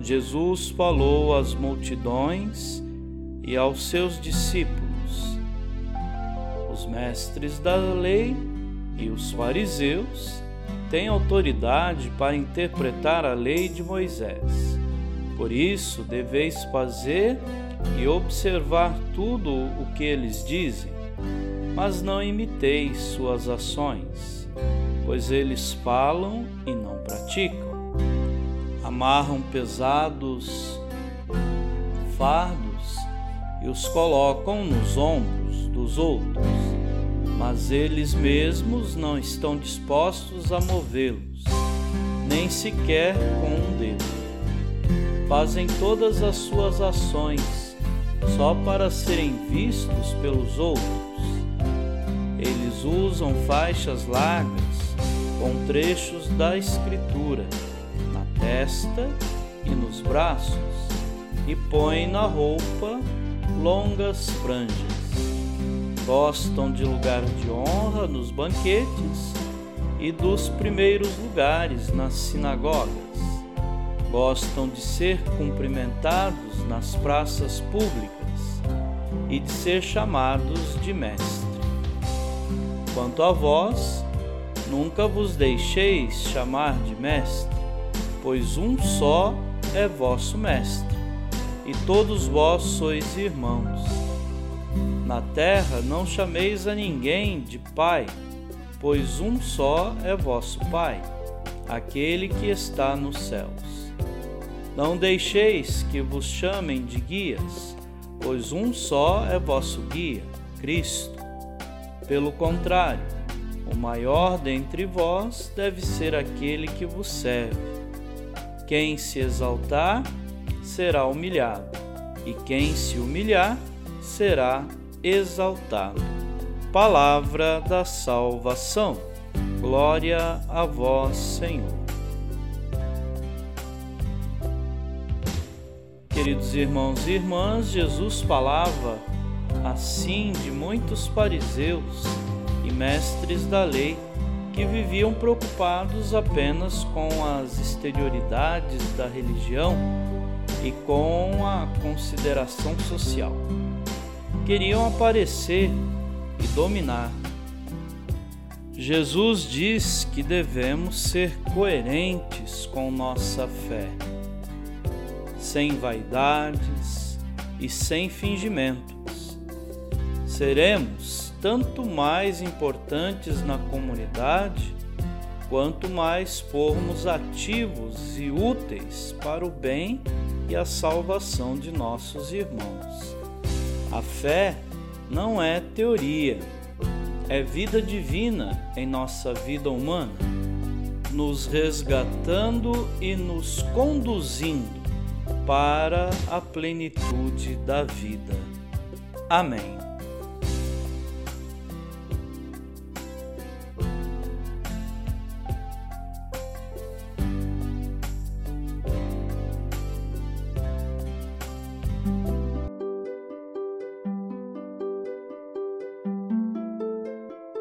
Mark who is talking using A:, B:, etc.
A: Jesus falou às multidões e aos seus discípulos. Os mestres da lei e os fariseus têm autoridade para interpretar a lei de Moisés. Por isso, deveis fazer e observar tudo o que eles dizem, mas não imiteis suas ações, pois eles falam e não praticam amarram pesados fardos e os colocam nos ombros dos outros, mas eles mesmos não estão dispostos a movê-los, nem sequer com um dedo. Fazem todas as suas ações só para serem vistos pelos outros. Eles usam faixas largas com trechos da Escritura testa e nos braços, e põe na roupa longas franjas. Gostam de lugar de honra nos banquetes e dos primeiros lugares nas sinagogas. Gostam de ser cumprimentados nas praças públicas e de ser chamados de mestre. Quanto a vós, nunca vos deixeis chamar de mestre pois um só é vosso Mestre, e todos vós sois irmãos. Na terra não chameis a ninguém de Pai, pois um só é vosso Pai, aquele que está nos céus. Não deixeis que vos chamem de guias, pois um só é vosso guia, Cristo. Pelo contrário, o maior dentre vós deve ser aquele que vos serve. Quem se exaltar será humilhado, e quem se humilhar será exaltado. Palavra da salvação. Glória a vós, Senhor. Queridos irmãos e irmãs, Jesus falava assim de muitos fariseus e mestres da lei que viviam preocupados apenas com as exterioridades da religião e com a consideração social. Queriam aparecer e dominar. Jesus diz que devemos ser coerentes com nossa fé, sem vaidades e sem fingimentos. Seremos tanto mais importantes na comunidade, quanto mais formos ativos e úteis para o bem e a salvação de nossos irmãos. A fé não é teoria, é vida divina em nossa vida humana, nos resgatando e nos conduzindo para a plenitude da vida. Amém.